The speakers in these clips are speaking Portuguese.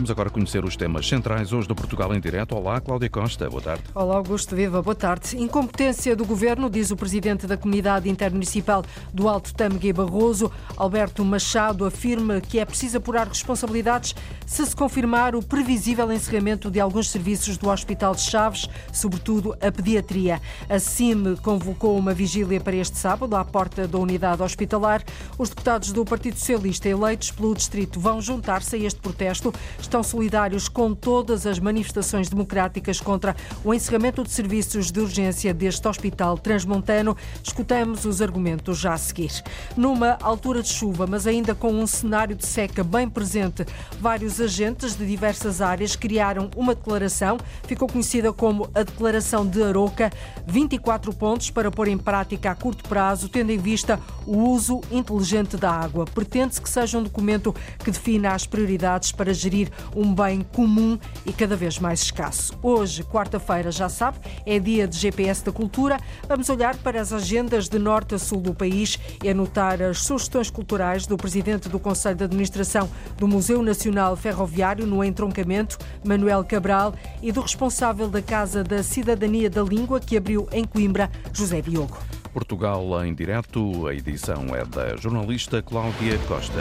Vamos agora conhecer os temas centrais hoje do Portugal em Direto. Olá, Cláudia Costa, boa tarde. Olá, Augusto Viva, boa tarde. Incompetência do Governo, diz o Presidente da Comunidade Intermunicipal do Alto Tâmega Barroso. Alberto Machado afirma que é preciso apurar responsabilidades se se confirmar o previsível encerramento de alguns serviços do Hospital de Chaves, sobretudo a pediatria. A CIM convocou uma vigília para este sábado à porta da unidade hospitalar. Os deputados do Partido Socialista eleitos pelo Distrito vão juntar-se a este protesto estão solidários com todas as manifestações democráticas contra o encerramento de serviços de urgência deste hospital transmontano. Escutamos os argumentos já a seguir. Numa altura de chuva, mas ainda com um cenário de seca bem presente, vários agentes de diversas áreas criaram uma declaração, ficou conhecida como a Declaração de Aroca, 24 pontos para pôr em prática a curto prazo, tendo em vista o uso inteligente da água. Pretende-se que seja um documento que defina as prioridades para gerir um bem comum e cada vez mais escasso. Hoje, quarta-feira, já sabe, é dia de GPS da cultura. Vamos olhar para as agendas de norte a sul do país e anotar as sugestões culturais do presidente do Conselho de Administração do Museu Nacional Ferroviário no entroncamento, Manuel Cabral, e do responsável da Casa da Cidadania da Língua, que abriu em Coimbra, José Diogo. Portugal em direto, a edição é da jornalista Cláudia Costa.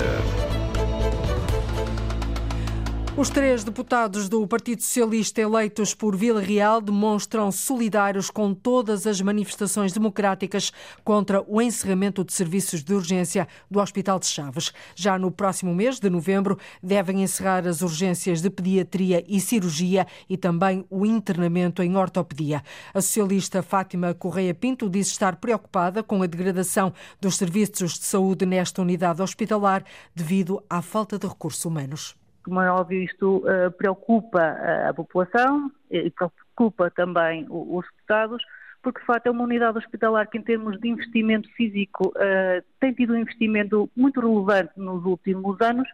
Os três deputados do Partido Socialista eleitos por Vila Real demonstram solidários com todas as manifestações democráticas contra o encerramento de serviços de urgência do Hospital de Chaves. Já no próximo mês de novembro devem encerrar as urgências de pediatria e cirurgia e também o internamento em ortopedia. A socialista Fátima Correia Pinto diz estar preocupada com a degradação dos serviços de saúde nesta unidade hospitalar devido à falta de recursos humanos como é óbvio, isto uh, preocupa a população e preocupa também os deputados, porque de facto é uma unidade hospitalar que, em termos de investimento físico, uh, tem tido um investimento muito relevante nos últimos anos,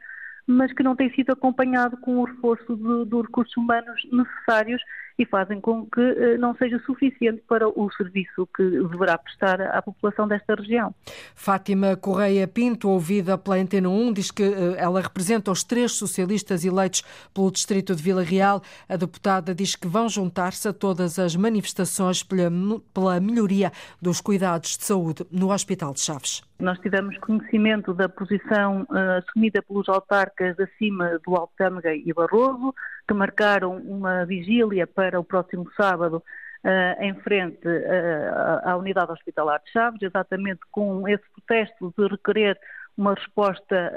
mas que não tem sido acompanhado com o reforço dos recursos humanos necessários e fazem com que eh, não seja suficiente para o serviço que deverá prestar à população desta região. Fátima Correia Pinto, ouvida pela Antena 1, diz que eh, ela representa os três socialistas eleitos pelo Distrito de Vila Real. A deputada diz que vão juntar-se a todas as manifestações pela melhoria dos cuidados de saúde no Hospital de Chaves. Nós tivemos conhecimento da posição uh, assumida pelos autarcas acima do Alto Tâmega e Barroso, que marcaram uma vigília para o próximo sábado uh, em frente uh, à unidade hospitalar de Chaves, exatamente com esse protesto de requerer uma resposta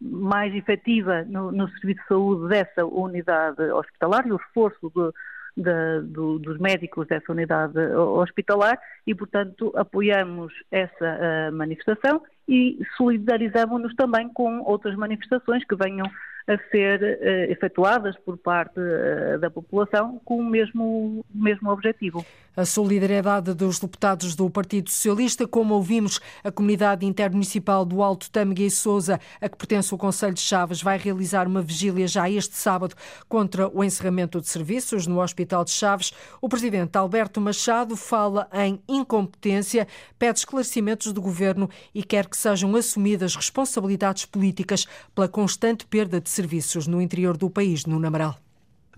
mais efetiva no, no, serviço de saúde dessa unidade hospitalar e o reforço de, de, do, dos médicos dessa unidade hospitalar e, portanto, apoiamos essa uh, manifestação e solidarizamos-nos também com outras manifestações que venham a ser uh, efetuadas por parte uh, da população com o mesmo, mesmo objetivo. A solidariedade dos deputados do Partido Socialista, como ouvimos, a comunidade intermunicipal do Alto Tâmega e Sousa, a que pertence o Conselho de Chaves, vai realizar uma vigília já este sábado contra o encerramento de serviços no Hospital de Chaves. O presidente Alberto Machado fala em incompetência, pede esclarecimentos do governo e quer que sejam assumidas responsabilidades políticas pela constante perda de serviços no interior do país, no Namaral.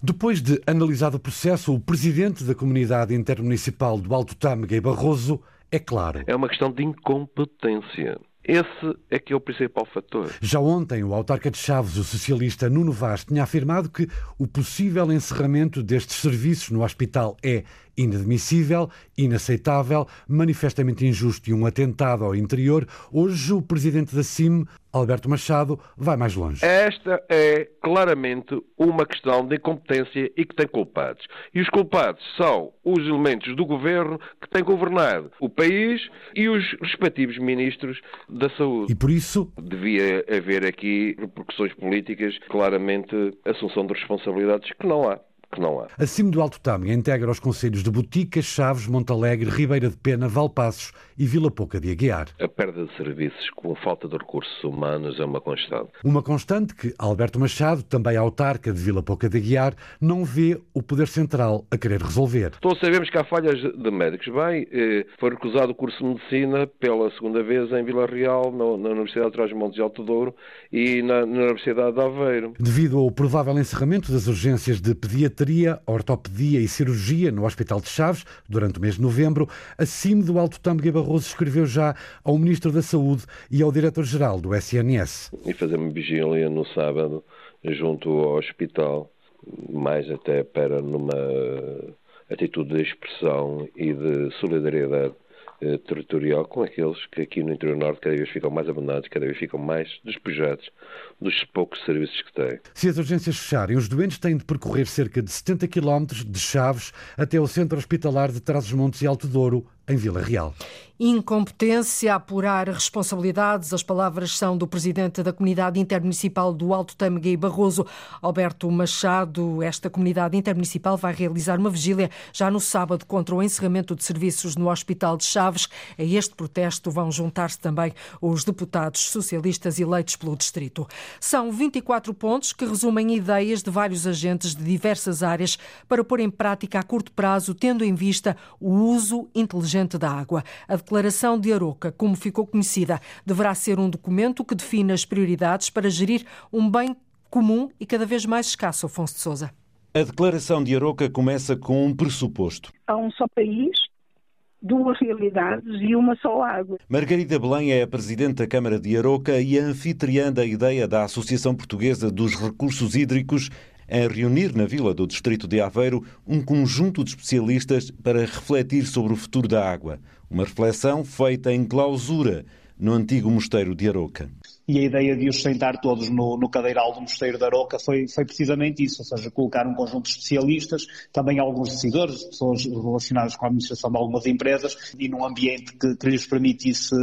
Depois de analisado o processo, o presidente da comunidade intermunicipal do Alto Tâmega e Barroso é claro. É uma questão de incompetência. Esse é que é o principal fator. Já ontem, o autarca de Chaves, o socialista Nuno Vaz, tinha afirmado que o possível encerramento destes serviços no hospital é inadmissível, inaceitável, manifestamente injusto e um atentado ao interior. Hoje, o presidente da CIM, Alberto Machado, vai mais longe. Esta é claramente uma questão de incompetência e que tem culpados. E os culpados são os elementos do governo que têm governado o país e os respectivos ministros da saúde. E por isso. Devia haver aqui repercussões políticas, claramente assunção de responsabilidades que não há que não há. Acima do Alto Tâmega integra os conselhos de Boticas, Chaves, Montalegre, Ribeira de Pena, Valpassos e Vila Pouca de Aguiar. A perda de serviços com falta de recursos humanos é uma constante. Uma constante que Alberto Machado, também autarca de Vila Pouca de Aguiar, não vê o Poder Central a querer resolver. Todos sabemos que há falhas de médicos. Bem, eh, foi recusado o curso de Medicina pela segunda vez em Vila Real, na Universidade de Trás-Montes de Alto Douro e na, na Universidade de Aveiro. Devido ao provável encerramento das urgências de pediatria, ortopedia e cirurgia no Hospital de Chaves, durante o mês de novembro, a CIM do Alto Tâmega Barroso escreveu já ao Ministro da Saúde e ao Diretor-Geral do SNS. E fazemos vigília no sábado junto ao hospital, mais até para numa atitude de expressão e de solidariedade eh, territorial com aqueles que aqui no interior norte cada vez ficam mais abandonados, cada vez ficam mais despejados dos poucos serviços que têm. Se as urgências fecharem, os doentes têm de percorrer cerca de 70 km de Chaves até o centro hospitalar de Trás-os-Montes e Alto Douro, em Vila Real. Incompetência apurar responsabilidades. As palavras são do presidente da Comunidade Intermunicipal do Alto Tâmega e Barroso, Alberto Machado. Esta comunidade intermunicipal vai realizar uma vigília já no sábado contra o encerramento de serviços no Hospital de Chaves. A este protesto vão juntar-se também os deputados socialistas eleitos pelo distrito. São 24 pontos que resumem ideias de vários agentes de diversas áreas para pôr em prática a curto prazo, tendo em vista o uso inteligente da água. A Declaração de Aroca, como ficou conhecida, deverá ser um documento que define as prioridades para gerir um bem comum e cada vez mais escasso, Afonso de Sousa. A Declaração de Aroca começa com um pressuposto. Há um só país, duas realidades e uma só água. Margarida Belém é a presidente da Câmara de Aroca e a anfitriã da ideia da Associação Portuguesa dos Recursos Hídricos a reunir na vila do Distrito de Aveiro um conjunto de especialistas para refletir sobre o futuro da água. Uma reflexão feita em clausura no antigo mosteiro de Aroca e a ideia de os sentar todos no, no cadeiral do Mosteiro da Aroca foi, foi precisamente isso, ou seja, colocar um conjunto de especialistas, também alguns decisores, pessoas relacionadas com a administração de algumas empresas e num ambiente que, que lhes permitisse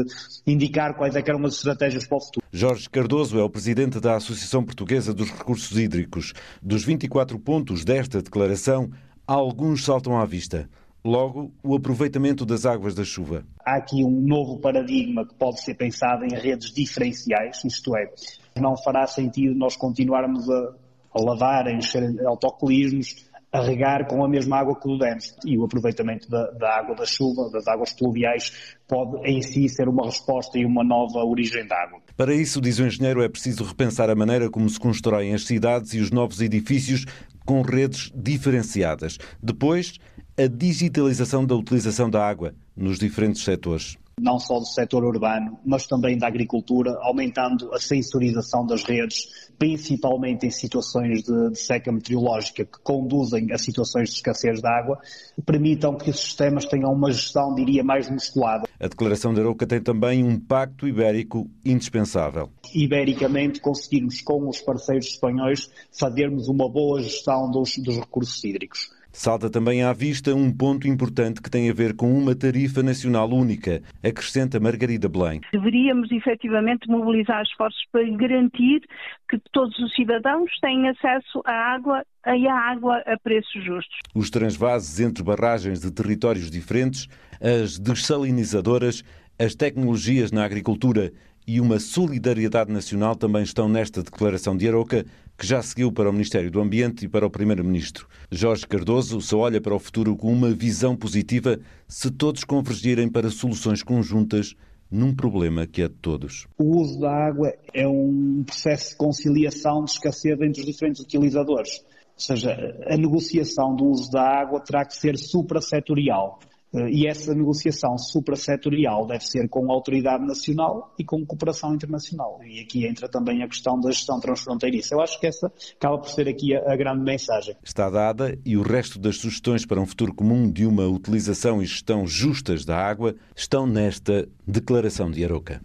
indicar quais é eram as estratégias para o futuro. Jorge Cardoso é o presidente da Associação Portuguesa dos Recursos Hídricos. Dos 24 pontos desta declaração, alguns saltam à vista. Logo, o aproveitamento das águas da chuva. Há aqui um novo paradigma que pode ser pensado em redes diferenciais, isto é, não fará sentido nós continuarmos a, a lavar, a encher autocolismos, a regar com a mesma água que demos. E o aproveitamento da, da, água da chuva, das águas pluviais, pode em si ser uma resposta e uma nova origem da água. Para isso, diz o engenheiro, é preciso repensar a maneira como se constroem as cidades e os novos edifícios com redes diferenciadas. Depois, a digitalização da utilização da água nos diferentes setores não só do setor urbano, mas também da agricultura, aumentando a sensorização das redes, principalmente em situações de, de, seca meteorológica que conduzem a situações de escassez de água, permitam que os sistemas tenham uma gestão, diria, mais musculada. A declaração da Aroca tem também um pacto ibérico indispensável. Ibericamente, conseguirmos com os parceiros espanhóis fazermos uma boa gestão dos, dos recursos hídricos. Salta também à vista um ponto importante que tem a ver com uma tarifa nacional única, acrescenta Margarida Belém. Deveríamos efetivamente mobilizar esforços para garantir que todos os cidadãos têm acesso à água e à água a preços justos. Os transvases entre barragens de territórios diferentes, as dessalinizadoras, as tecnologias na agricultura e uma solidariedade nacional também estão nesta declaração de Aroca, que já seguiu para o Ministério do Ambiente e para o Primeiro-Ministro. Jorge Cardoso só olha para o futuro com uma visão positiva se todos convergirem para soluções conjuntas num problema que é de todos. O uso da água é um processo de conciliação de escassez entre os diferentes utilizadores. Ou seja, a negociação do uso da água terá que ser suprassetorial. Eh, e essa negociação suprassetorial deve ser com autoridade nacional e com cooperação internacional. E aqui entra também a questão da gestão transfronteiriça. Eu acho que essa acaba por ser aqui a, a grande mensagem. Está dada e o resto das sugestões para um futuro comum de uma utilização e gestão justas da água estão nesta Declaração de Aroca.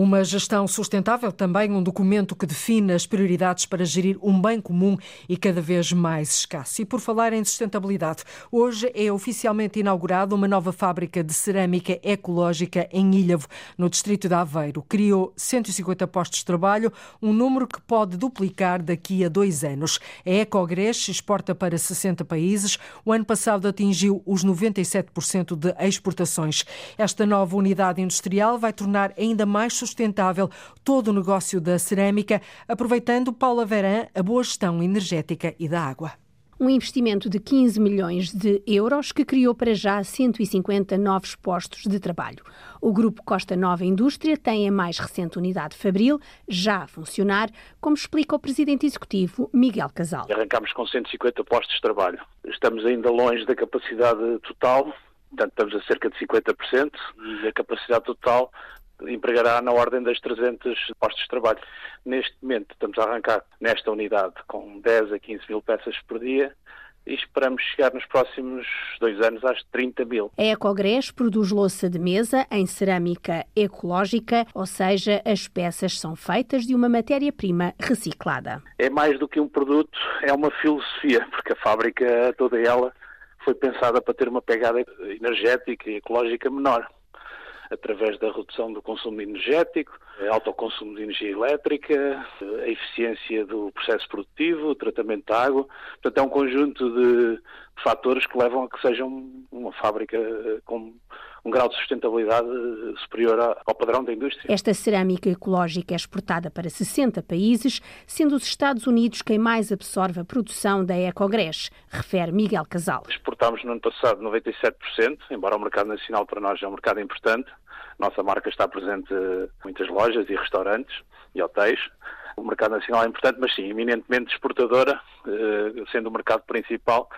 Uma gestão sustentável, também um documento que define as prioridades para gerir um bem comum e cada vez mais escasso. E por falar em sustentabilidade, hoje é oficialmente inaugurada uma nova fábrica de cerâmica ecológica em Ilhavo, no distrito de Aveiro. Criou 150 postos de trabalho, um número que pode duplicar daqui a dois anos. A Ecogres exporta para 60 países. O ano passado atingiu os 97% de exportações. Esta nova unidade industrial vai tornar ainda mais sustentável sustentável todo o negócio da cerâmica, aproveitando, Paula Veran, a boa gestão energética e da água um investimento de 15 milhões de euros que criou para já 150 novos postos de trabalho. O Grupo Costa Nova Indústria tem a mais recente unidade Fabril já a funcionar, como explica o presidente executivo Miguel Casal. Arrancamos com 150 postos de trabalho. Estamos ainda longe da capacidade total, portanto estamos a cerca de 50% e a capacidade total empregará na ordem das 300 postos de trabalho. Neste momento estamos a arrancar nesta unidade com 10 a 15 mil peças por dia e esperamos chegar nos próximos dois anos às 30 mil. A Ecogres produz louça de mesa em cerâmica ecológica, ou seja, as peças são feitas de uma matéria-prima reciclada. É mais do que um produto, é uma filosofia, porque a fábrica toda ela foi pensada para ter uma pegada energética e ecológica menor através da redução do consumo energético, autoconsumo de energia elétrica, a eficiência do processo produtivo, o tratamento da água. Portanto, é um conjunto de fatores que levam a que seja uma fábrica com um grau de sustentabilidade superior ao padrão da indústria. Esta cerâmica ecológica é exportada para 60 países, sendo os Estados Unidos quem mais absorve a produção da Ecogres, refere Miguel Casal. Exportámos no ano passado 97%, embora o mercado nacional para nós é um mercado importante. Nossa marca está presente em muitas lojas e restaurantes e hotéis. O mercado nacional é importante, mas sim, eminentemente exportadora, eh, sendo o mercado principal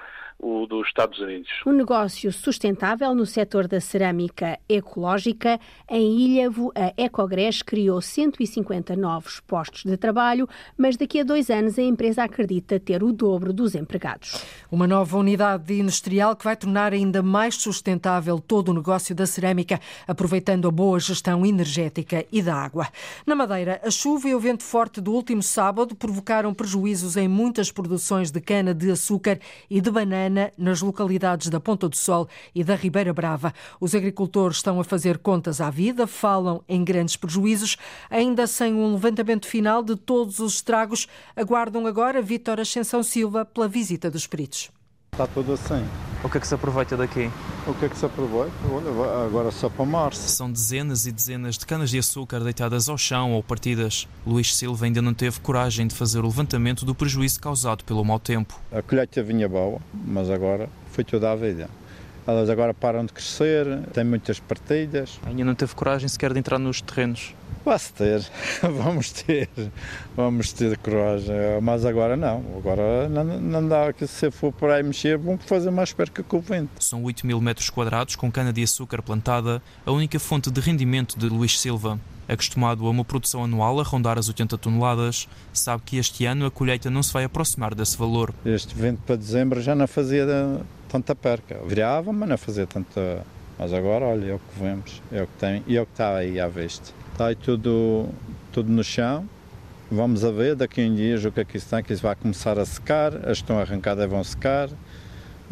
o dos Estados Unidos. Um negócio sustentável no setor da cerâmica ecológica. Em Ilhavo, a Ecogres criou 150 novos postos de trabalho, mas daqui a dois anos a empresa acredita ter o dobro dos empregados. Uma nova unidade industrial que vai tornar ainda mais sustentável todo o negócio da cerâmica, aproveitando a boa gestão energética e da água. Na Madeira, a chuva e o vento forte do último sábado provocaram prejuízos em muitas produções de cana de açúcar e de banana nas localidades da Ponta do Sol e da Ribeira Brava. Os agricultores estão a fazer contas à vida, falam em grandes prejuízos, ainda sem um levantamento final de todos os estragos. Aguardam agora Vítor Ascensão Silva pela visita dos peritos. Está tudo assim. O que é que se aproveita daqui? O que é que se aproveita? Olha, agora só para março. São dezenas e dezenas de canas de açúcar deitadas ao chão ou partidas. Luís Silva ainda não teve coragem de fazer o levantamento do prejuízo causado pelo mau tempo. A colheita vinha boa, mas agora foi toda a vida. Elas agora param de crescer, têm muitas partilhas. Ainda não teve coragem sequer de entrar nos terrenos? Vai ter, vamos ter, vamos ter coragem, mas agora não, agora não, não dá que se for por aí mexer, vamos fazer mais perca com o vento. São 8 mil metros quadrados com cana-de-açúcar plantada, a única fonte de rendimento de Luís Silva. Acostumado a uma produção anual a rondar as 80 toneladas, sabe que este ano a colheita não se vai aproximar desse valor. Este vento para dezembro já não fazia tanta perca, virava, mas não fazia tanta... Mas agora, olha, é o que vemos, é o que tem e é o que está aí à vista. Está aí tudo, tudo no chão. Vamos a ver daqui a um dia o que é que isso está, que isso vai começar a secar, as estão arrancadas vão secar,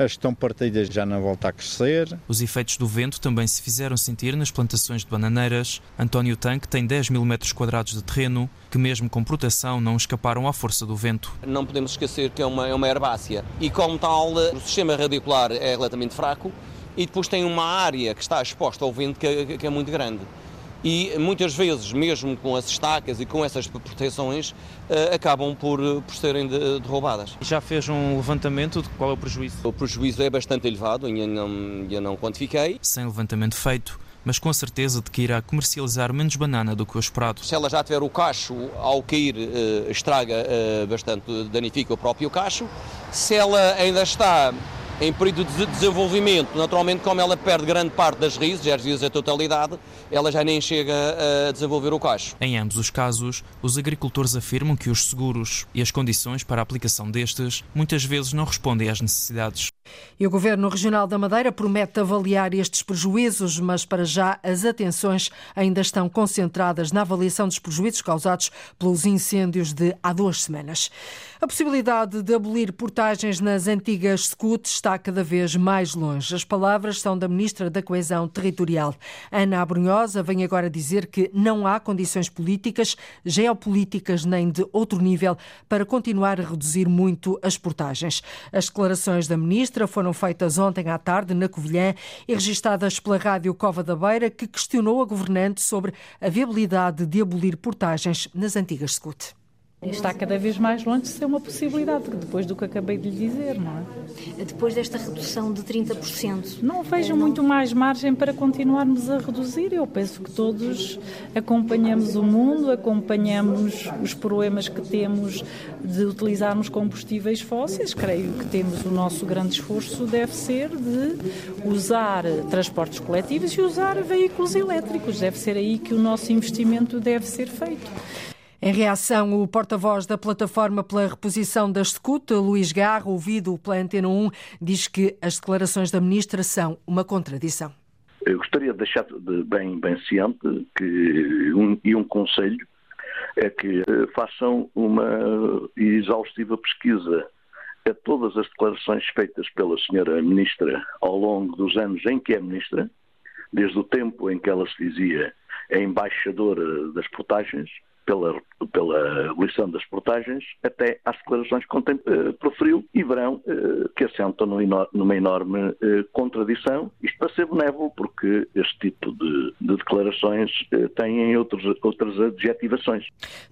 estão partidas já não voltam a crescer. Os efeitos do vento também se fizeram sentir nas plantações de bananeiras. António Tanque tem 10 mil metros quadrados de terreno, que mesmo com proteção não escaparam à força do vento. Não podemos esquecer que é uma, é uma herbácea e como tal o sistema radicular é relativamente fraco e depois tem uma área que está exposta ao vento que, que é muito grande e muitas vezes, mesmo com as estacas e com essas proteções, uh, acabam por, por serem de, derrubadas. Já fez um levantamento de qual é o prejuízo? O prejuízo é bastante elevado, ainda não, ainda não quantifiquei. Sem levantamento feito, mas com a certeza de que irá comercializar menos banana do que o esperado. Se ela já tiver o cacho, ao cair, uh, estraga uh, bastante, danifica o próprio cacho. Se ela ainda está em período de desenvolvimento, naturalmente, como ela perde grande parte das raízes, às vezes a totalidade, ela já nem chega a desenvolver o cacho. Em ambos os casos, os agricultores afirmam que os seguros e as condições para a aplicação destes muitas vezes não respondem às necessidades. E o Governo Regional da Madeira promete avaliar estes prejuízos, mas para já as atenções ainda estão concentradas na avaliação dos prejuízos causados pelos incêndios de há duas semanas. A possibilidade de abolir portagens nas antigas SCUT está cada vez mais longe. As palavras são da Ministra da Coesão Territorial. Ana Abrunhosa vem agora dizer que não há condições políticas, geopolíticas nem de outro nível para continuar a reduzir muito as portagens. As declarações da Ministra foram feitas ontem à tarde na Covilhã e registadas pela Rádio Cova da Beira, que questionou a governante sobre a viabilidade de abolir portagens nas antigas SCUT. Está cada vez mais longe de ser uma possibilidade, depois do que acabei de lhe dizer, não é? Depois desta redução de 30%. Não vejo não... muito mais margem para continuarmos a reduzir. Eu penso que todos acompanhamos o mundo, acompanhamos os problemas que temos de utilizarmos combustíveis fósseis. Creio que temos o nosso grande esforço deve ser de usar transportes coletivos e usar veículos elétricos. Deve ser aí que o nosso investimento deve ser feito. Em reação, o porta-voz da plataforma pela reposição da SCUT, Luís Garro, ouvido pela Antena 1, diz que as declarações da ministra são uma contradição. Eu gostaria de deixar bem, bem ciente que, um, e um conselho é que eh, façam uma exaustiva pesquisa a todas as declarações feitas pela senhora ministra ao longo dos anos em que é ministra, desde o tempo em que ela se dizia embaixadora das portagens, pela, pela abolição das portagens até às declarações que uh, proferiu e verão uh, que assentam numa enorme uh, contradição. Isto para ser benévolo, porque este tipo de, de declarações têm outros, outras adjetivações.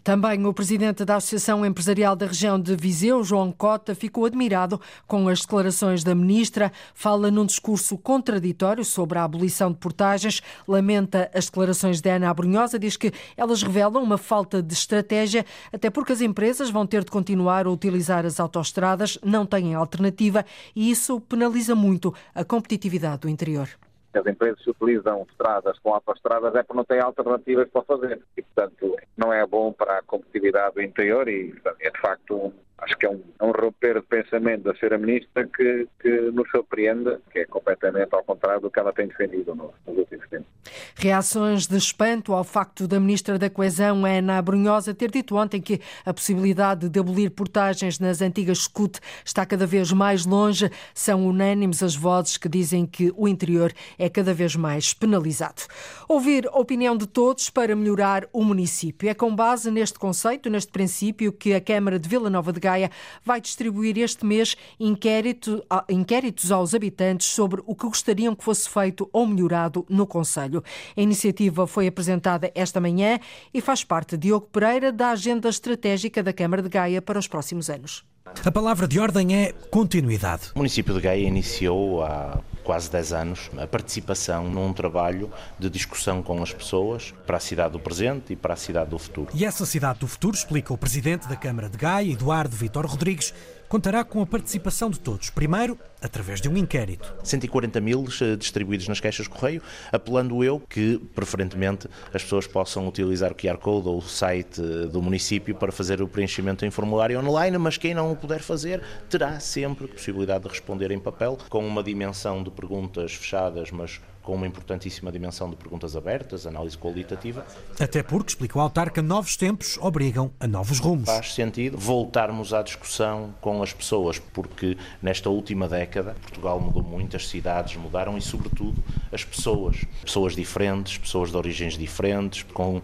Também o presidente da Associação Empresarial da região de Viseu, João Cota, ficou admirado com as declarações da ministra. Fala num discurso contraditório sobre a abolição de portagens, lamenta as declarações de Ana Abrunhosa, diz que elas revelam uma falta falta de estratégia, até porque as empresas vão ter de continuar a utilizar as autoestradas, não têm alternativa e isso penaliza muito a competitividade do interior as empresas utilizam estradas com autoestradas é porque não têm alternativas para fazer. E, portanto, não é bom para a competitividade do interior e é, de facto, acho que é um, é um romper de pensamento da Sra. Ministra que, que nos surpreende, que é completamente ao contrário do que ela tem defendido nos últimos tempos. Reações de espanto ao facto da Ministra da Coesão, Ana Brunhosa, ter dito ontem que a possibilidade de abolir portagens nas antigas SCUT está cada vez mais longe. São unânimes as vozes que dizem que o interior é cada vez mais penalizado. Ouvir a opinião de todos para melhorar o município. É com base neste conceito, neste princípio, que a Câmara de Vila Nova de Gaia vai distribuir este mês inquérito, inquéritos aos habitantes sobre o que gostariam que fosse feito ou melhorado no Conselho. A iniciativa foi apresentada esta manhã e faz parte, de Diogo Pereira, da agenda estratégica da Câmara de Gaia para os próximos anos. A palavra de ordem é continuidade. O município de Gaia iniciou há quase 10 anos a participação num trabalho de discussão com as pessoas para a cidade do presente e para a cidade do futuro. E essa cidade do futuro, explica o presidente da Câmara de Gaia, Eduardo Vitor Rodrigues, contará com a participação de todos. Primeiro, através de um inquérito. 140 mil eh, distribuídos nas caixas de correio, apelando eu que, preferentemente, as pessoas possam utilizar o QR Code ou o site eh, do município para fazer o preenchimento em formulário online, mas quem não o puder fazer terá sempre a possibilidade de responder em papel, com uma dimensão de perguntas fechadas, mas com uma importantíssima dimensão de perguntas abertas, análise qualitativa. Até porque, explica o autarca, novos tempos obrigam a novos rumos. Faz sentido voltarmos à discussão com as pessoas, porque nesta última década Portugal mudou muito, as cidades mudaram e, sobretudo, as pessoas. Pessoas diferentes, pessoas de origens diferentes, com uh,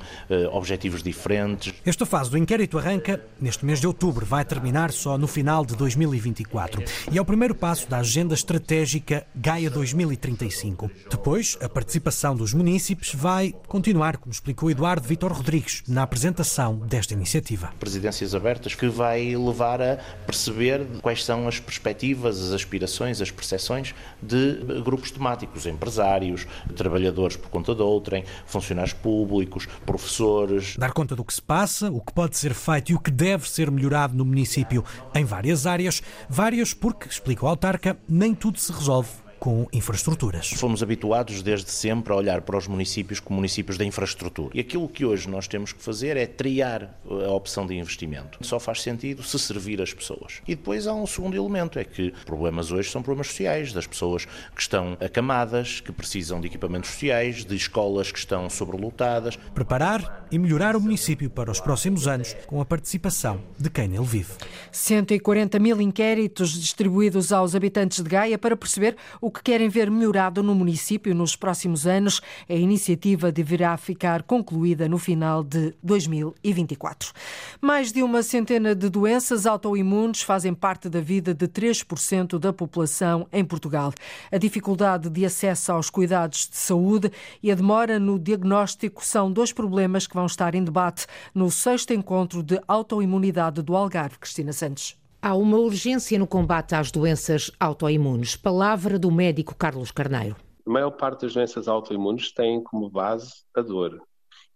objetivos diferentes. Esta fase do inquérito arranca neste mês de outubro, vai terminar só no final de 2024. E é o primeiro passo da agenda estratégica Gaia 2035. Depois, depois, a participação dos munícipes vai continuar, como explicou Eduardo Vitor Rodrigues, na apresentação desta iniciativa. Presidências abertas que vai levar a perceber quais são as perspectivas, as aspirações, as percepções de grupos temáticos, empresários, trabalhadores por conta de outrem, funcionários públicos, professores. Dar conta do que se passa, o que pode ser feito e o que deve ser melhorado no município em várias áreas, várias porque, explica o autarca, nem tudo se resolve com infraestruturas. Fomos habituados desde sempre a olhar para os municípios como municípios da infraestrutura. E aquilo que hoje nós temos que fazer é triar a opção de investimento. Só faz sentido se servir as pessoas. E depois há um segundo elemento, é que problemas hoje são problemas sociais, das pessoas que estão acamadas, que precisam de equipamentos sociais, de escolas que estão sobrelotadas. Preparar e melhorar o município para os próximos anos com a participação de quem nele vive. 140 mil inquéritos distribuídos aos habitantes de Gaia para perceber o que querem ver melhorado no município nos próximos anos. A iniciativa deverá ficar concluída no final de 2024. Mais de uma centena de doenças autoimunes fazem parte da vida de 3% da população em Portugal. A dificuldade de acesso aos cuidados de saúde e a demora no diagnóstico são dois problemas que vão estar em debate no sexto encontro de autoimunidade do Algarve. Cristina Santos. Há uma urgência no combate às doenças autoimunes. Palavra do médico Carlos Carneiro. A maior parte das doenças autoimunes têm como base a dor.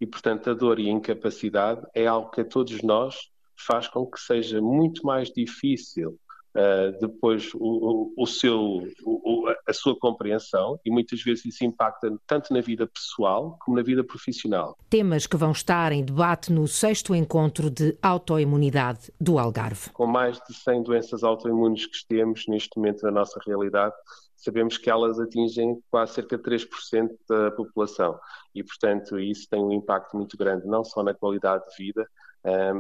E, portanto, a dor e a incapacidade é algo que a todos nós faz com que seja muito mais difícil uh, depois o, o, o seu, o, a sua compreensão e muitas vezes isso impacta tanto na vida pessoal como na vida profissional. Temas que vão estar em debate no sexto encontro de autoimunidade do Algarve. Com mais de 100 doenças autoimunes que temos neste momento na nossa realidade, sabemos que elas atingem quase cerca de 3% da população e, portanto, isso tem um impacto muito grande, não só na qualidade de vida,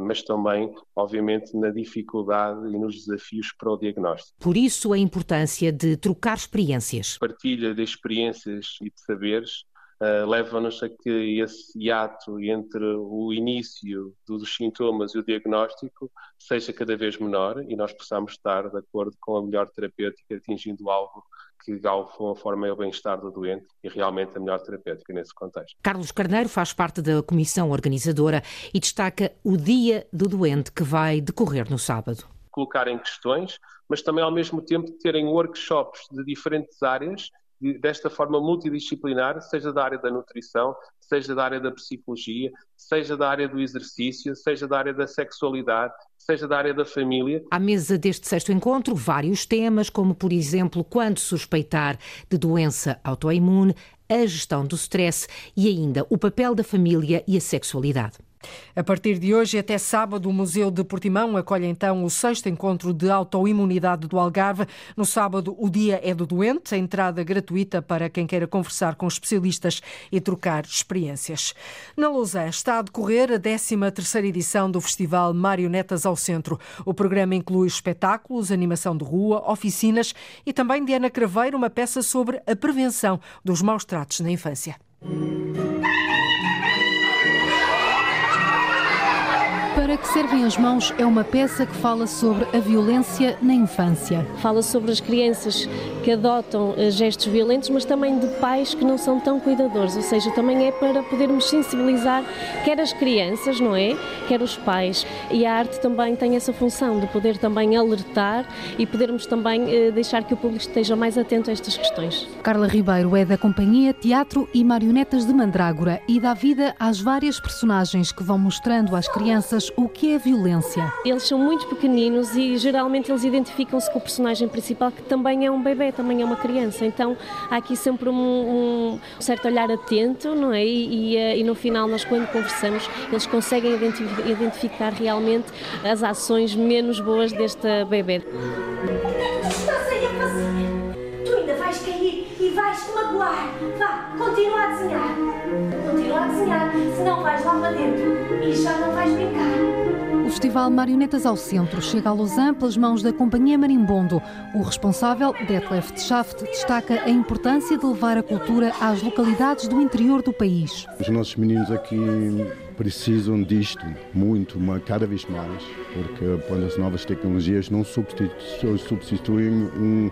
mas também, obviamente, na dificuldade e nos desafios para o diagnóstico. Por isso, a importância de trocar experiências. Partilha de experiências e de saberes Uh, leva-nos a que esse hiato entre o início dos sintomas e o diagnóstico seja cada vez menor e nós possamos estar de acordo com a melhor terapêutica, atingindo algo que forma o bem-estar do doente e realmente a melhor terapêutica nesse contexto. Carlos Carneiro faz parte da comissão organizadora e destaca o Dia do Doente que vai decorrer no sábado. Colocarem questões, mas também ao mesmo tempo terem workshops de diferentes áreas desta forma multidisciplinar, seja da área da nutrição, seja da área da psicologia, seja da área do exercício, seja da área da sexualidade, seja da área da família. À mesa deste sexto encontro, vários temas, como por exemplo, quando suspeitar de doença autoimune, a gestão do stress e ainda o papel da família e a sexualidade. A partir de hoje até sábado, o Museu de Portimão acolhe então o sexto encontro de autoimunidade do Algarve. No sábado, o dia é do doente, a entrada gratuita para quem queira conversar com especialistas e trocar experiências. Na Lausanne está a decorrer a 13ª edição do Festival Marionetas ao Centro. O programa inclui espetáculos, animação de rua, oficinas e também de Ana Craveiro, uma peça sobre a prevenção dos maus tratos na infância. Para que servem as mãos é uma peça que fala sobre a violência na infância. Fala sobre as crianças que adotam eh, gestos violentos, mas também de pais que não são tão cuidadores, ou seja, também é para podermos sensibilizar quer as crianças, não é? Quer os pais. E a arte também tem essa função de poder também alertar e podermos também eh, deixar que o público esteja mais atento a estas questões. Carla Ribeiro é da companhia Teatro e Marionetas de Mandrágora e dá vida às várias personagens que vão mostrando às crianças o que é violência? Eles são muito pequeninos e geralmente eles identificam-se com o personagem principal, que também é um bebê, também é uma criança. Então há aqui sempre um, um certo olhar atento, não é? E, e, eh, e, no final, nós quando conversamos, eles conseguem identificar realmente as ações menos boas deste bebê. Tu ainda vais cair e vais te magoar. Vá, continua a desenhar. Continua a desenhar, senão vais lá para dentro e já não vais brincar. O Festival Marionetas ao Centro chega a Lausanne pelas mãos da Companhia Marimbondo. O responsável, Detlef de Schaft, destaca a importância de levar a cultura às localidades do interior do país. Os nossos meninos aqui precisam disto muito, cada vez mais, porque as novas tecnologias não substituem, um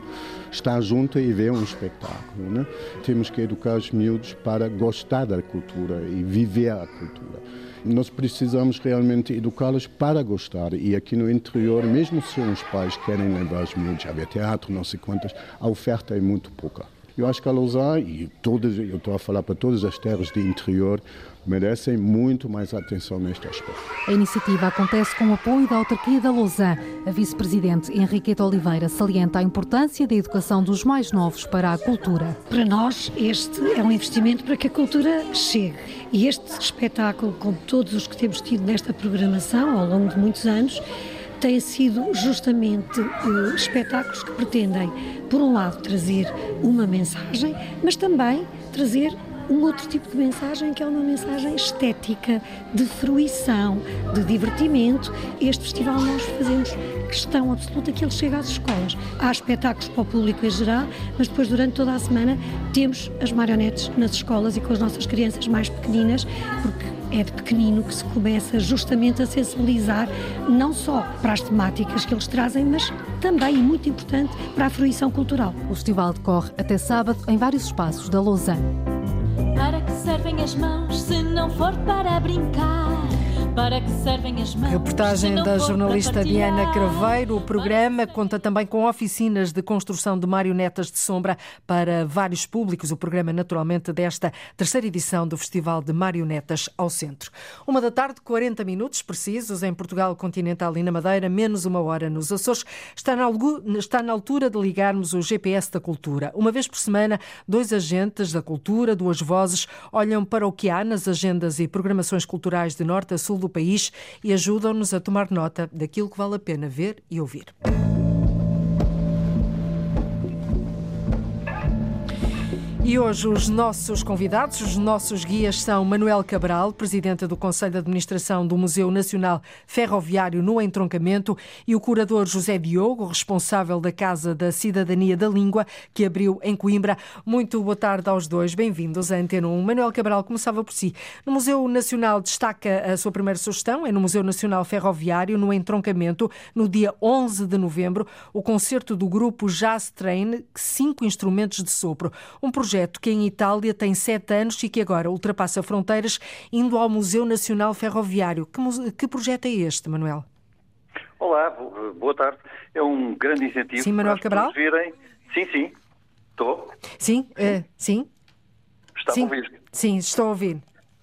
estar junto e ver um espetáculo. Né? Temos que educar os miúdos para gostar da cultura e viver a cultura nós precisamos realmente educá-los para gostar. E aqui no interior, mesmo se os pais querem levar os miúdos a ver teatro, não sei quantas, a oferta é muito pouca. Eu acho que a Lausanne, e todas, eu estou a falar para todas as terras de interior, merecem muito mais atenção neste aspecto. A iniciativa acontece com o apoio da autarquia da Lausanne. A vice-presidente Henriqueta Oliveira salienta a importância da educação dos mais novos para a cultura. Para nós, este é um investimento para que a cultura chegue. E este espetáculo, como todos os que temos tido nesta programação ao longo de muitos anos, têm sido justamente uh, espetáculos que pretendem, por um lado, trazer uma mensagem, mas também trazer um outro tipo de mensagem que é uma mensagem estética, de fruição, de divertimento. Este festival nós fazemos questão absoluta que ele chegue às escolas. Há espetáculos para o público em geral, mas depois durante toda a semana temos as marionetes nas escolas e com as nossas crianças mais pequeninas, porque é de pequenino que se começa justamente a sensibilizar não só para as temáticas que eles trazem, mas também, e muito importante, para a fruição cultural. O festival decorre até sábado em vários espaços da Lausanne. Servem as mãos se não for para brincar? Para que servem as mãos? Reportagem da jornalista Diana Craveiro. O programa conta também com oficinas de construção de marionetas de sombra para vários públicos. O programa, naturalmente, desta terceira edição do Festival de Marionetas ao Centro. Uma da tarde, 40 minutos precisos em Portugal continental e na Madeira, menos uma hora nos Açores. Está na, está na altura de ligarmos o GPS da cultura. Uma vez por semana, dois agentes da cultura, duas vozes, olham para o que há nas agendas e programações culturais de norte a sul do país e ajudam-nos a tomar nota daquilo que vale a pena ver e ouvir. E hoje os nossos convidados, os nossos guias são Manuel Cabral, presidente do Conselho de Administração do Museu Nacional Ferroviário no Entroncamento, e o curador José Diogo, responsável da Casa da Cidadania da Língua, que abriu em Coimbra. Muito boa tarde aos dois, bem-vindos à Antena 1. Manuel Cabral começava por si. No Museu Nacional destaca a sua primeira sugestão, é no Museu Nacional Ferroviário, no Entroncamento, no dia 11 de novembro, o concerto do grupo Jazz Train, cinco instrumentos de sopro. Um projeto projeto que em Itália tem sete anos e que agora ultrapassa fronteiras, indo ao Museu Nacional Ferroviário. Que, que projeto é este, Manuel? Olá, boa tarde. É um grande incentivo sim, Manuel para Cabral? virem. Sim, sim. Estou? Sim, uh, sim. Está sim. a ouvir? Sim, estou a ouvir.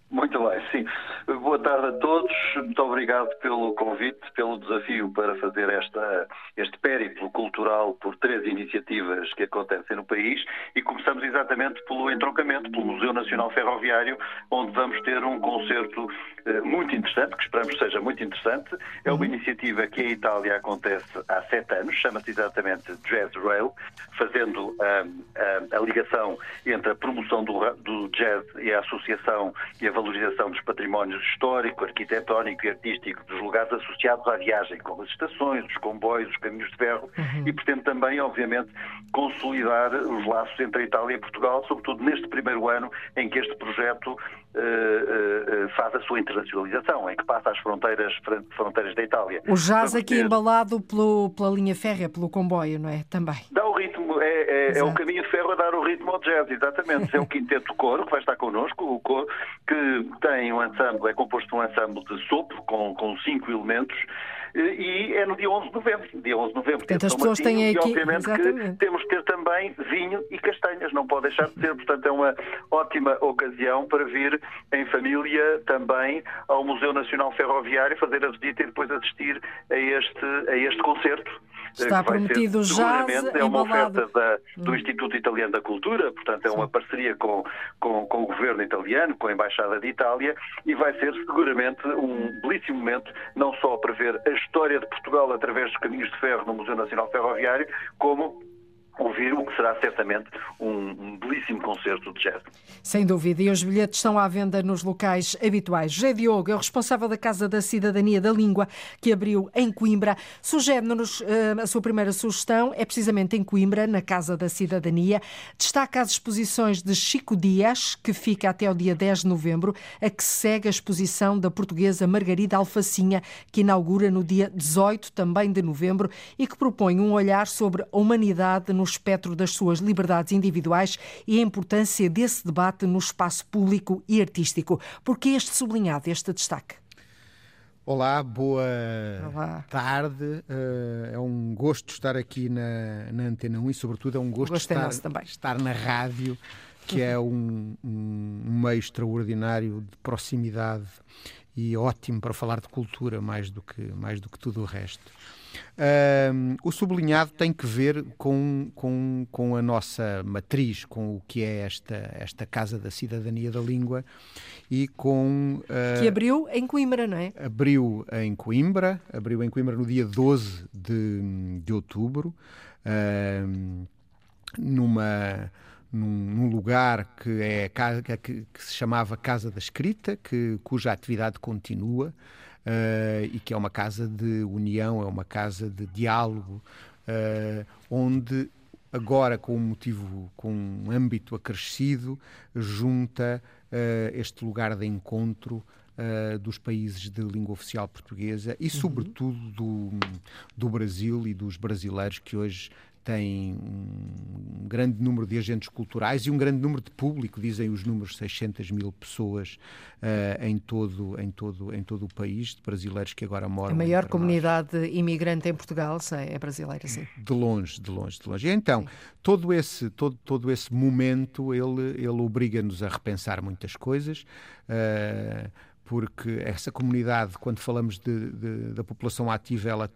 Muito bem, sim. Boa tarde a todos. Muito obrigado pelo convite, pelo desafio para fazer esta, este périplo cultural por três iniciativas que acontecem no país e começamos exatamente pelo entroncamento, pelo Museu Nacional Ferroviário, onde vamos ter um concerto eh, muito interessante, que esperamos seja muito interessante. É uma iniciativa que em Itália acontece há sete anos, chama-se exatamente Jazz Rail, fazendo a, a, a ligação entre a promoção do, do jazz e a associação e a valorização dos patrimónios histórico, arquitetónico e artístico dos lugares associados à viagem, como as estações, os comboios, os caminhos de ferro, uhum. e pretende também, obviamente, consolidar os laços entre a Itália e Portugal, sobretudo neste primeiro ano em que este projeto uh, uh, faz a sua internacionalização, em que passa as fronteiras, fronteiras da Itália. O jazz aqui ter... embalado pelo, pela linha férrea, pelo comboio, não é? Também. Dá o ritmo, é, é, é, o caminho ritmo ao jazz, exatamente. É o quinteto coro que vai estar connosco, o coro, que tem um ensemble, é composto de um ensemble de sopro com, com cinco elementos e é no dia 11 de novembro. Dia 11 de novembro. Portanto, as pessoas têm aqui... E obviamente Exatamente. que temos que ter também vinho e castanhas, não pode deixar de ser. Portanto, é uma ótima ocasião para vir em família também ao Museu Nacional Ferroviário, fazer a visita e depois assistir a este, a este concerto Está prometido já. É uma oferta da, do Instituto Italiano da Cultura, portanto, é uma Sim. parceria com, com, com, o governo italiano, com a Embaixada de Itália, e vai ser seguramente um belíssimo momento, não só para ver a história de Portugal através dos caminhos de ferro no Museu Nacional Ferroviário, como ouvir o que será certamente um, um, belíssimo concerto de jazz. Sem dúvida, e os bilhetes estão à venda nos locais habituais. José Diogo é o responsável da Casa da Cidadania da Língua, que abriu em Coimbra. Sugere-nos uh, a sua primeira sugestão, é precisamente em Coimbra, na Casa da Cidadania. Destaca as exposições de Chico Dias, que fica até o dia 10 de novembro, a que segue a exposição da portuguesa Margarida Alfacinha, que inaugura no dia 18 também de novembro e que propõe um olhar sobre a humanidade no espectro das suas liberdades individuais e a importância desse debate no espaço público e artístico. Por que este sublinhado, este destaque? Olá, boa Olá. tarde. Uh, é um gosto estar aqui na, na Antena 1 e, sobretudo, é um gosto, gosto estar, é também. estar na rádio, que é um, um, meio extraordinário de proximidade e ótimo para falar de cultura, mais do que, mais do que tudo o resto. Uh, o sublinhado tem que ver com, com, com a nossa matriz, com o que é esta, esta Casa da Cidadania da Língua e com. Uh, que abriu em Coimbra, não é? Abriu em Coimbra, abriu em Coimbra no dia 12 de, de outubro, uh, numa. Num, num, lugar que, é, que, que, se chamava Casa da Escrita, que, cuja atividade continua uh, e que é uma casa de união, é uma casa de diálogo, uh, onde agora com um motivo, com um âmbito acrescido, junta uh, este lugar de encontro uh, dos países de língua oficial portuguesa e, uhum. sobretudo, do, do Brasil e dos brasileiros que hoje tem um grande número de agentes culturais e um grande número de público, dizem os números, 600 mil pessoas uh, em, todo, em, todo, em todo o país, de brasileiros que agora moram. A maior comunidade nós. imigrante em Portugal é brasileira, sim. De longe, de longe, de longe. E então, todo esse, todo, todo esse momento, ele, ele obriga-nos a repensar muitas coisas. Uh, porque essa comunidade, quando falamos de, de, da população ativa, ela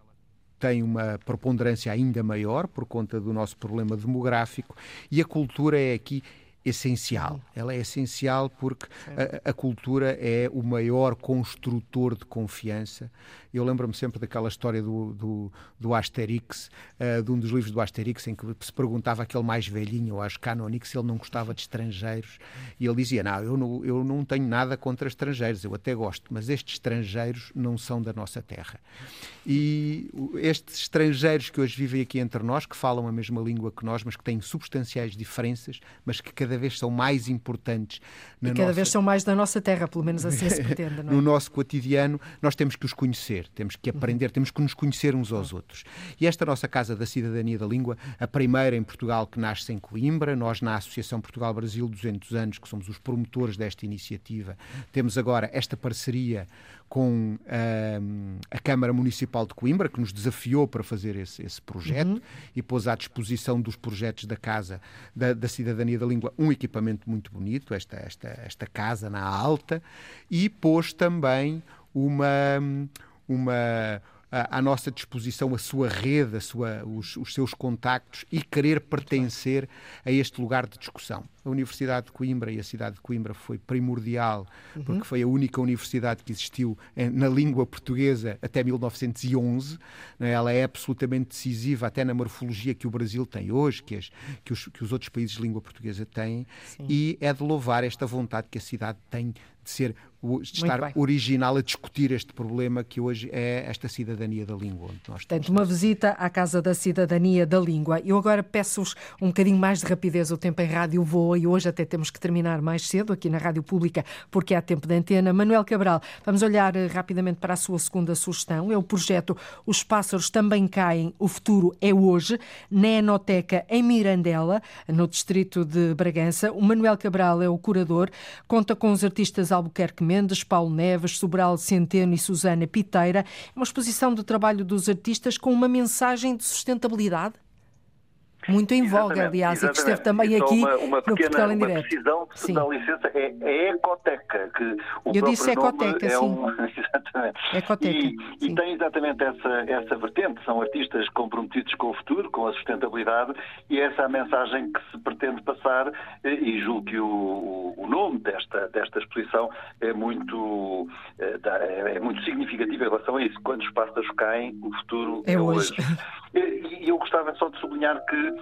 tem uma preponderância ainda maior por conta do nosso problema demográfico e a cultura é aqui essencial. Ela é essencial porque a, a, cultura é o maior construtor de confiança. Eu lembro-me sempre daquela história do, do, do Asterix, uh, de um dos livros do Asterix, em que se perguntava aquele mais velhinho, acho Canonic, se ele não gostava de estrangeiros. E ele dizia: Não, eu não, eu não tenho nada contra estrangeiros, eu até gosto, mas estes estrangeiros não são da nossa terra. E estes estrangeiros que hoje vivem aqui entre nós, que falam a mesma língua que nós, mas que têm substanciais diferenças, mas que cada vez são mais importantes. Na e cada nossa... vez são mais da nossa terra, pelo menos assim se pretende. Não é? no nosso cotidiano, nós temos que os conhecer, temos que aprender, temos que nos conhecer uns aos outros. E esta nossa Casa da Cidadania da Língua, a primeira em Portugal que nasce em Coimbra, nós na Associação Portugal-Brasil 200 anos, que somos os promotores desta iniciativa, temos agora esta parceria com uh, a Câmara Municipal de Coimbra, que nos desafiou para fazer esse, esse projeto uhum. e pôs à disposição dos projetos da Casa da, da, Cidadania da Língua um equipamento muito bonito, esta, esta, esta casa na alta, e pôs também uma, uma à nossa disposição a sua rede, a sua, os, os, seus contactos e querer pertencer a este lugar de discussão. A Universidade de Coimbra e a cidade de Coimbra foi primordial, uhum. porque foi a única universidade que existiu na língua portuguesa até 1911. Né? Ela é absolutamente decisiva até na morfologia que o Brasil tem hoje, que, as, que, os, que os outros países de língua portuguesa têm, Sim. e é de louvar esta vontade que a cidade tem de ser de estar original a discutir este problema que hoje é esta cidadania da língua. Onde nós Portanto, uma visita à Casa da Cidadania da Língua. Eu agora peço-vos um bocadinho mais de rapidez. O tempo em rádio voa e hoje até temos que terminar mais cedo aqui na Rádio Pública porque há tempo de antena. Manuel Cabral, vamos olhar eh, rapidamente para a sua segunda sugestão. É o projeto Os Pássaros Também Caem, o Futuro é Hoje, na Enoteca em Mirandela, no distrito de Bragança. O Manuel Cabral é o curador, conta com os artistas Albuquerque Mendes, Paulo Neves, Sobral Centeno e Susana Piteira. É uma exposição do trabalho dos artistas com uma mensagem de sustentabilidade? Muito em voga, aliás, e que esteve também aqui uma, uma pequena, no Portugal em Direto. precisão, se dá licença, é, é Ecoteca. Que o Eu disse Ecoteca, é sim. Um, exatamente. Ecoteca, e, e, tem exatamente essa, essa vertente. São artistas comprometidos com o futuro, com a sustentabilidade, e essa é a mensagem que se pretende passar, e julgo que o, o nome desta, desta exposição é muito, é, é muito significativo em relação a isso. Quando os pássaros caem, o futuro é, é hoje. hoje. E eu gostava só de sublinhar que eh,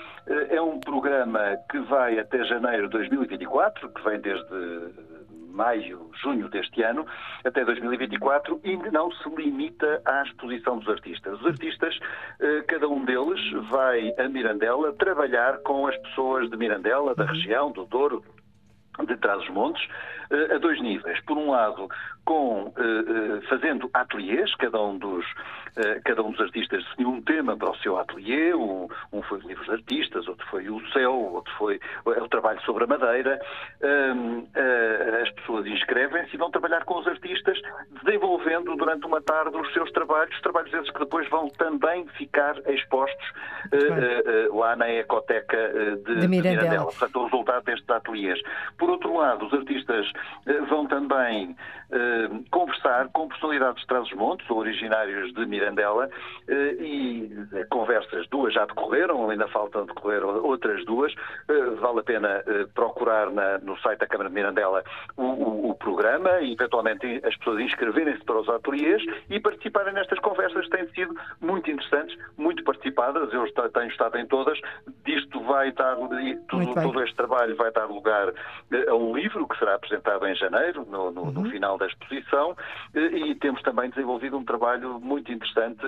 é um programa que vai até janeiro de 2024, que vem desde maio, junho deste ano, até 2024, e não se limita à exposição dos artistas. Os artistas, eh, cada um deles vai a Mirandela trabalhar com as pessoas de Mirandela, da uhum. região, do Douro, de Trás-os-Montes, a dois níveis. Por um lado, com fazendo ateliês, cada um dos cada um dos artistas definiu um tema para o seu ateliê, um, um foi livros de artistas, outro foi o céu, outro foi o trabalho sobre a madeira. as pessoas inscrevem-se e vão trabalhar com os artistas, desenvolvendo durante uma tarde os seus trabalhos, trabalhos esses que depois vão também ficar expostos lá na Ecoteca de, de. Mirandela. Portanto, o resultado destes ateliês. Por outro lado, os artistas vão também conversar com personalidades de Trás-os-Montes, originários de Mirandela, e conversas, duas já decorreram, ainda faltam decorrer outras duas. Vale a pena procurar na, no site da Câmara de Mirandela o, o, o programa e, eventualmente, as pessoas inscreverem-se para os ateliês e participarem nestas conversas que têm sido muito interessantes, muito participadas. Eu tenho estado em todas. Disto vai dar, tudo, todo este trabalho vai dar lugar a um livro que será apresentado em janeiro, no, no, uhum. no final da exposição, e temos também desenvolvido um trabalho muito interessante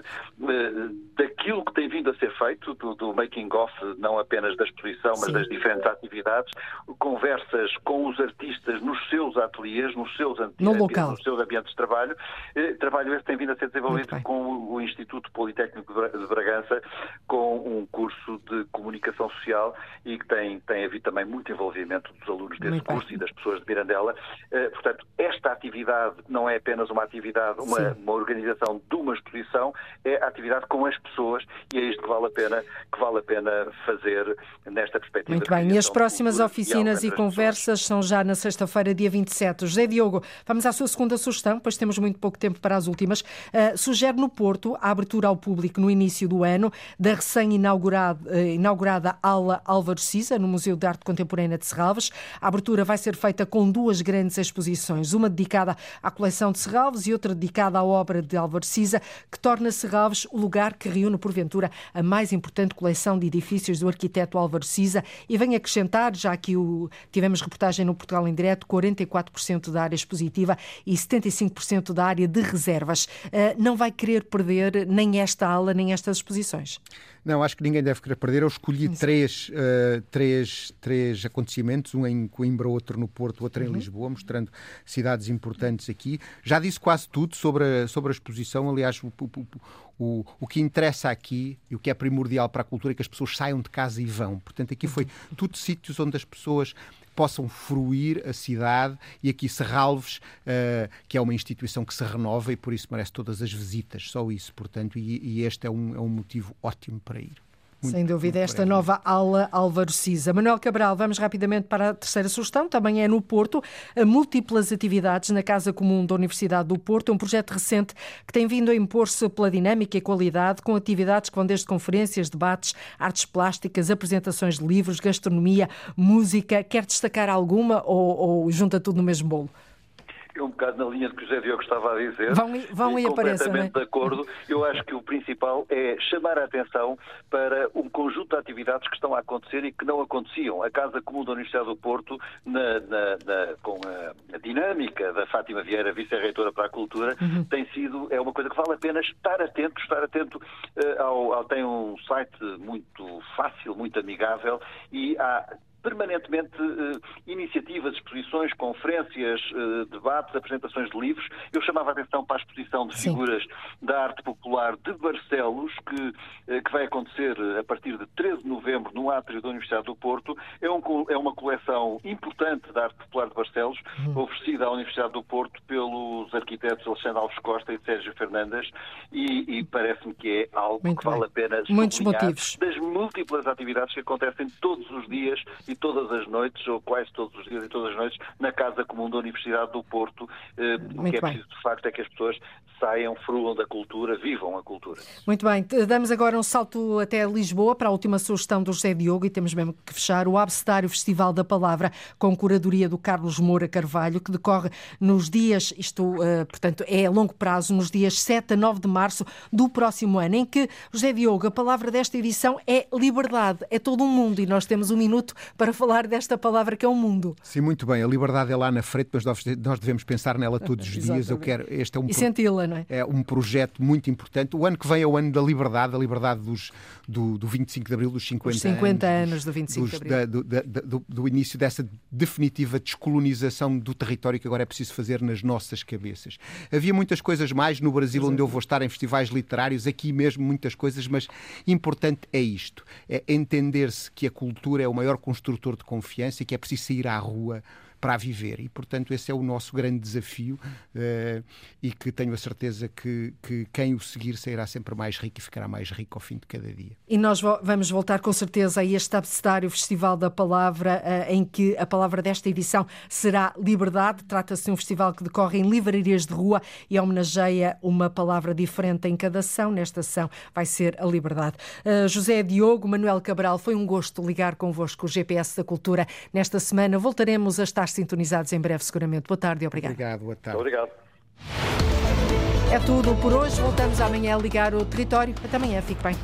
daquilo que tem vindo a ser feito, do, do making-off, não apenas da exposição, mas Sim. das diferentes atividades, conversas com os artistas nos seus ateliês, nos seus, no local. nos seus ambientes de trabalho. Trabalho esse tem vindo a ser desenvolvido com o Instituto Politécnico de Bragança, com um curso de comunicação social e que tem, tem havido também muito envolvimento dos alunos desse curso e das pessoas de Mirandela. Portanto, esta atividade não é apenas uma atividade, uma, uma organização de uma exposição, é a atividade com as pessoas e é isto que vale a pena, que vale a pena fazer nesta perspectiva. Muito bem, e as próximas oficinas e, conversas são já na sexta-feira, dia 27. José Diogo, vamos à sua segunda sugestão, pois temos muito pouco tempo para as últimas. Uh, sugere no Porto a abertura ao público no início do ano da recém-inaugurada uh, inaugurada Aula Álvaro Cisa, no Museu de Arte Contemporânea de Serralves. A abertura vai ser feita com duas grandes exposições, uma dedicada à coleção de Serralves e outra dedicada à obra de Álvaro Cisa, que torna Serralves o lugar que reúne, porventura, a mais importante coleção de edifícios do arquiteto Álvaro Cisa e vem acrescentar, já que o, tivemos reportagem no Portugal em Direto, 44% da área expositiva e 75% da área de reservas. Uh, não vai querer perder nem esta aula, nem estas exposições. Não, acho que ninguém deve querer perder. Eu escolhi três, uh, três, três acontecimentos, um em Coimbra, outro no Porto, outro uhum. em Lisboa, mostrando cidades importantes aqui. Já disse quase tudo sobre a, sobre a exposição. Aliás, o, o, o, o que interessa aqui e o que é primordial para a cultura é que as pessoas saiam de casa e vão. Portanto, aqui foi uhum. tudo sítios onde as pessoas possam fruir a cidade e aqui Serralves, uh, que é uma instituição que se renova e por isso merece todas as visitas, só isso, portanto, e, e este é um, é um motivo ótimo para ir. Muito, Sem dúvida, esta nova aula Álvaro Cisa. Manuel Cabral, vamos rapidamente para a terceira sugestão, também é no Porto, múltiplas atividades na Casa Comum da Universidade do Porto, um projeto recente que tem vindo a impor-se pela dinâmica e qualidade, com atividades que vão desde conferências, debates, artes plásticas, apresentações de livros, gastronomia, música. Quer destacar alguma ou, ou junta tudo no mesmo bolo? É um bocado na linha do que o José Diogo estava a dizer. Vão, vão e apareçam, Completamente é? de acordo. Eu acho que o principal é chamar a atenção para um conjunto de atividades que estão a acontecer e que não aconteciam. A Casa Comum da Universidade do Porto, na, na, na, com a, a, dinâmica da Fátima Vieira, vice-reitora para a Cultura, uhum. tem sido, é uma coisa que vale a pena estar atento, estar atento uh, ao, ao, tem um site muito fácil, muito amigável e há permanentemente uh, iniciativas, exposições, conferências, uh, debates, apresentações de livros. Eu chamava a atenção para a exposição de figuras Sim. da arte popular de Barcelos, que, uh, que vai acontecer a partir de 13 de novembro no átrio da Universidade do Porto. É, um, é uma coleção importante da arte popular de Barcelos, uhum. oferecida à Universidade do Porto pelos arquitetos Alexandre Alves Costa e Sérgio Fernandes, e, e parece-me que é algo Muito que bem. vale a pena Muitos motivos. das múltiplas atividades que acontecem todos os dias e todas as noites, ou quase todos os dias e todas as noites, na Casa Comum da Universidade do Porto. Eh, o que é preciso, de facto, é que as pessoas saiam, fruam da cultura, vivam a cultura. Muito bem. Damos agora um salto até Lisboa para a última sugestão do José Diogo e temos mesmo que fechar o Abcedário Festival da Palavra com curadoria do Carlos Moura Carvalho, que decorre nos dias, isto, uh, portanto, é a longo prazo, nos dias 7 a 9 de março do próximo ano, em que, José Diogo, a palavra desta edição é liberdade, é todo um mundo e nós temos um minuto para para falar desta palavra que é o mundo. Sim, muito bem. A liberdade é lá na frente, mas nós devemos pensar nela todos os dias. Eu quero, este é um e senti-la, não é? É um projeto muito importante. O ano que vem é o ano da liberdade, a liberdade dos, do, do 25 de Abril, dos 50, Os 50 anos, anos do 25 dos, de Abril. Da, do, da, do, do, início dessa definitiva descolonização do território que agora é preciso fazer nas nossas cabeças. Havia muitas coisas mais no Brasil, onde eu vou estar em festivais literários, aqui mesmo muitas coisas, mas importante é isto: é entender-se que a cultura é o maior construtor de confiança e que é preciso sair à rua para viver. E, portanto, esse é o nosso grande desafio uh, e que tenho a certeza que, que quem o seguir sairá sempre mais rico e ficará mais rico ao fim de cada dia. E nós vamos voltar com certeza a este abecedário Festival da Palavra, uh, em que a palavra desta edição será liberdade. Trata-se de um festival que decorre em livrarias de rua e homenageia uma palavra diferente em cada ação. Nesta ação vai ser a liberdade. Uh, José Diogo, Manuel Cabral, foi um gosto ligar convosco o GPS da Cultura. Nesta semana voltaremos a estar sintonizados em breve, seguramente. Boa tarde e obrigado. Obrigado, boa tarde. Obrigado. É tudo por hoje. Voltamos amanhã a ligar o território. Até amanhã. Fique bem.